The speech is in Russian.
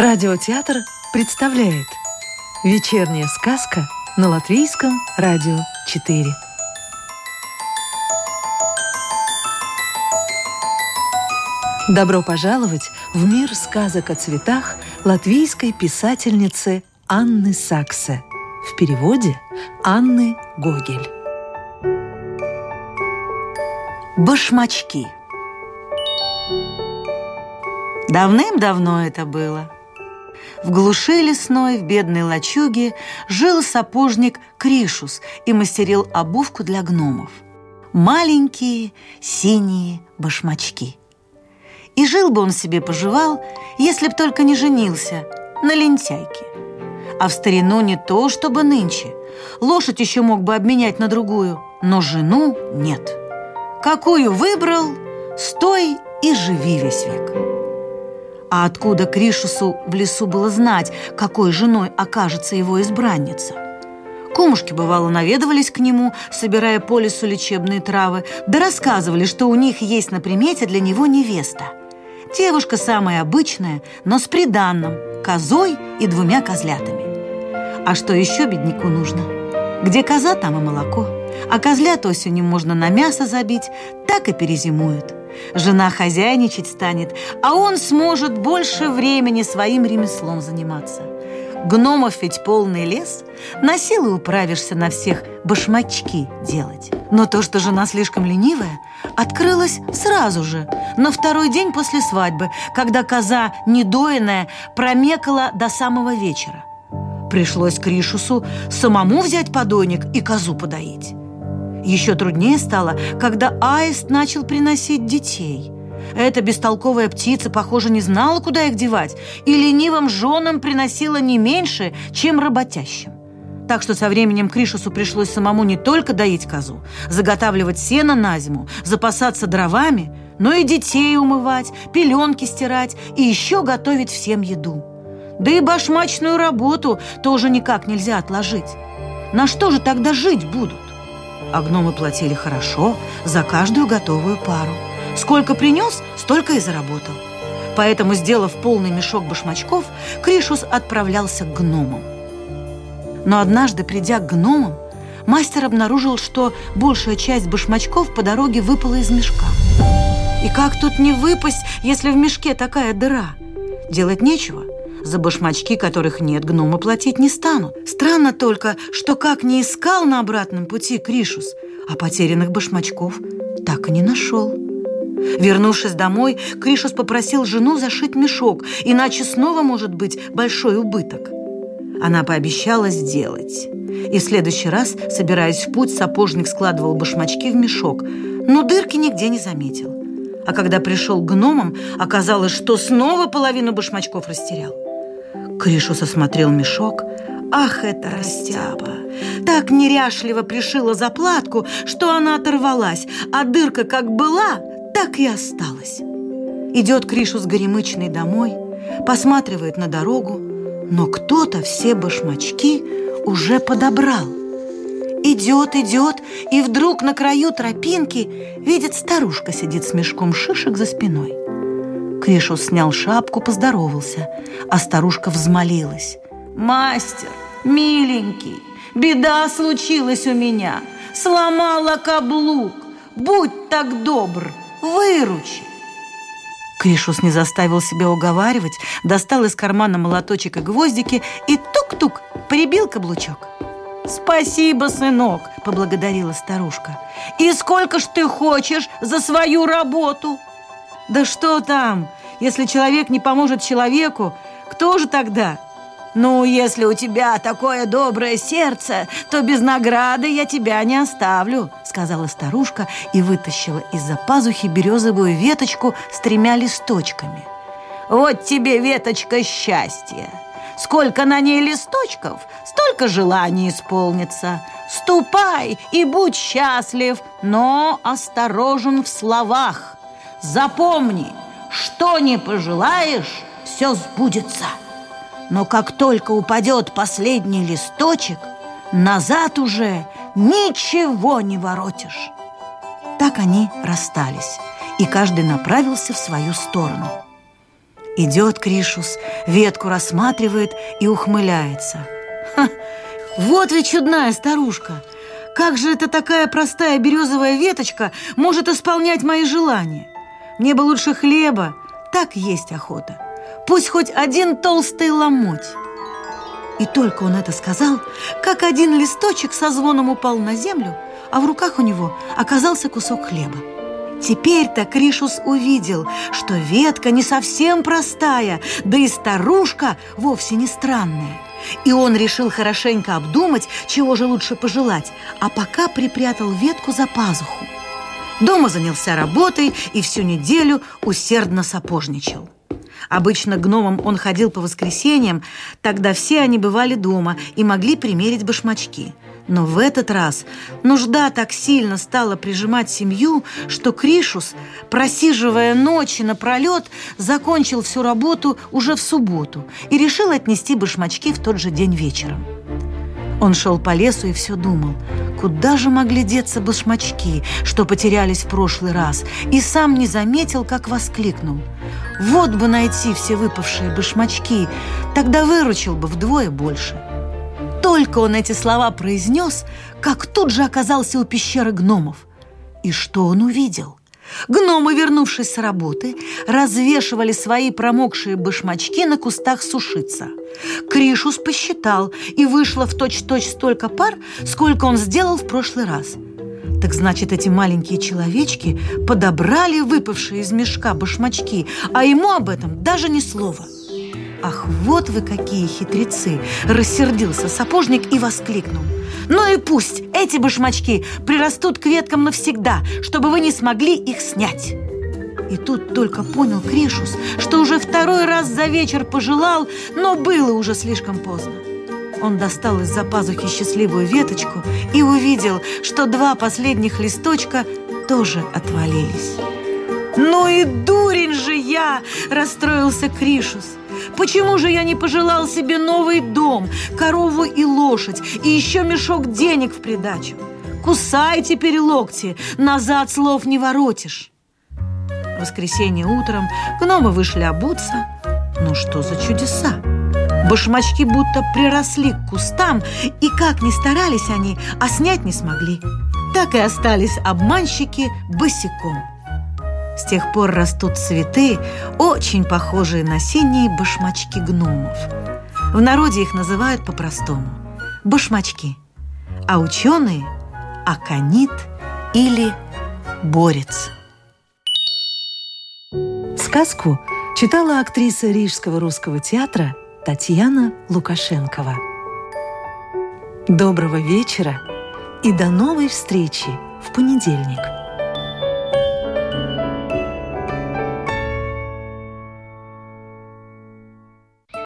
Радиотеатр представляет Вечерняя сказка на Латвийском радио 4 Добро пожаловать в мир сказок о цветах латвийской писательницы Анны Саксе. В переводе Анны Гогель. Башмачки. Давным-давно это было – в глуши лесной, в бедной лачуге, жил сапожник Кришус и мастерил обувку для гномов. Маленькие синие башмачки. И жил бы он себе поживал, если б только не женился на лентяйке. А в старину не то, чтобы нынче. Лошадь еще мог бы обменять на другую, но жену нет. Какую выбрал, стой и живи весь век. А откуда Кришусу в лесу было знать, какой женой окажется его избранница? Кумушки, бывало, наведывались к нему, собирая по лесу лечебные травы, да рассказывали, что у них есть на примете для него невеста. Девушка самая обычная, но с приданным, козой и двумя козлятами. А что еще бедняку нужно? Где коза, там и молоко. А козлят осенью можно на мясо забить, так и перезимуют. Жена хозяйничать станет, а он сможет больше времени своим ремеслом заниматься. Гномов ведь полный лес, на силы управишься на всех башмачки делать. Но то, что жена слишком ленивая, открылось сразу же, на второй день после свадьбы, когда коза, недоенная, промекала до самого вечера. Пришлось Кришусу самому взять подойник и козу подоить. Еще труднее стало, когда аист начал приносить детей. Эта бестолковая птица, похоже, не знала, куда их девать, и ленивым женам приносила не меньше, чем работящим. Так что со временем Кришусу пришлось самому не только доить козу, заготавливать сено на зиму, запасаться дровами, но и детей умывать, пеленки стирать и еще готовить всем еду. Да и башмачную работу тоже никак нельзя отложить. На что же тогда жить будут? А гномы платили хорошо за каждую готовую пару. Сколько принес, столько и заработал. Поэтому, сделав полный мешок башмачков, Кришус отправлялся к гномам. Но однажды, придя к гномам, мастер обнаружил, что большая часть башмачков по дороге выпала из мешка. И как тут не выпасть, если в мешке такая дыра? Делать нечего – за башмачки, которых нет, гномы платить не станут. Странно только, что как не искал на обратном пути Кришус, а потерянных башмачков так и не нашел. Вернувшись домой, Кришус попросил жену зашить мешок, иначе снова может быть большой убыток. Она пообещала сделать. И в следующий раз, собираясь в путь, сапожник складывал башмачки в мешок, но дырки нигде не заметил. А когда пришел к гномам, оказалось, что снова половину башмачков растерял. Кришус осмотрел мешок. Ах, это растяпа! Так неряшливо пришила заплатку, что она оторвалась, а дырка как была, так и осталась. Идет Кришус горемычный домой, посматривает на дорогу, но кто-то все башмачки уже подобрал. Идет, идет, и вдруг на краю тропинки видит старушка сидит с мешком шишек за спиной. Кришус снял шапку, поздоровался, а старушка взмолилась. «Мастер, миленький, беда случилась у меня. Сломала каблук. Будь так добр, выручи!» Кришус не заставил себя уговаривать, достал из кармана молоточек и гвоздики и тук-тук прибил каблучок. «Спасибо, сынок!» – поблагодарила старушка. «И сколько ж ты хочешь за свою работу?» Да что там? Если человек не поможет человеку, кто же тогда? Ну, если у тебя такое доброе сердце, то без награды я тебя не оставлю, сказала старушка и вытащила из-за пазухи березовую веточку с тремя листочками. Вот тебе веточка счастья. Сколько на ней листочков, столько желаний исполнится. Ступай и будь счастлив, но осторожен в словах. Запомни, что не пожелаешь, все сбудется. Но как только упадет последний листочек, назад уже ничего не воротишь. Так они расстались, и каждый направился в свою сторону. Идет Кришус, ветку рассматривает и ухмыляется. Ха, вот ведь чудная старушка! Как же эта такая простая березовая веточка может исполнять мои желания? Мне бы лучше хлеба, так есть охота. Пусть хоть один толстый ломоть. И только он это сказал, как один листочек со звоном упал на землю, а в руках у него оказался кусок хлеба. Теперь-то Кришус увидел, что ветка не совсем простая, да и старушка вовсе не странная. И он решил хорошенько обдумать, чего же лучше пожелать, а пока припрятал ветку за пазуху. Дома занялся работой и всю неделю усердно сапожничал. Обычно гномом он ходил по воскресеньям, тогда все они бывали дома и могли примерить башмачки – но в этот раз нужда так сильно стала прижимать семью, что Кришус, просиживая ночи напролет, закончил всю работу уже в субботу и решил отнести башмачки в тот же день вечером. Он шел по лесу и все думал, куда же могли деться башмачки, что потерялись в прошлый раз, и сам не заметил, как воскликнул. Вот бы найти все выпавшие башмачки, тогда выручил бы вдвое больше. Только он эти слова произнес, как тут же оказался у пещеры гномов. И что он увидел? Гномы, вернувшись с работы, развешивали свои промокшие башмачки на кустах сушиться. Кришус посчитал, и вышло в точь-точь столько пар, сколько он сделал в прошлый раз. Так значит, эти маленькие человечки подобрали выпавшие из мешка башмачки, а ему об этом даже ни слова – «Ах, вот вы какие хитрецы!» – рассердился сапожник и воскликнул. «Ну и пусть эти башмачки прирастут к веткам навсегда, чтобы вы не смогли их снять!» И тут только понял Кришус, что уже второй раз за вечер пожелал, но было уже слишком поздно. Он достал из-за пазухи счастливую веточку и увидел, что два последних листочка тоже отвалились. «Ну и дурень же я!» – расстроился Кришус. Почему же я не пожелал себе новый дом, корову и лошадь, и еще мешок денег в придачу? Кусай теперь локти, назад слов не воротишь. Воскресенье утром гномы вышли обуться. Ну что за чудеса? Башмачки будто приросли к кустам, и как ни старались они, а снять не смогли. Так и остались обманщики босиком. С тех пор растут цветы, очень похожие на синие башмачки гномов. В народе их называют по-простому – башмачки, а ученые – аконит или борец. Сказку читала актриса Рижского русского театра Татьяна Лукашенкова. Доброго вечера и до новой встречи в понедельник.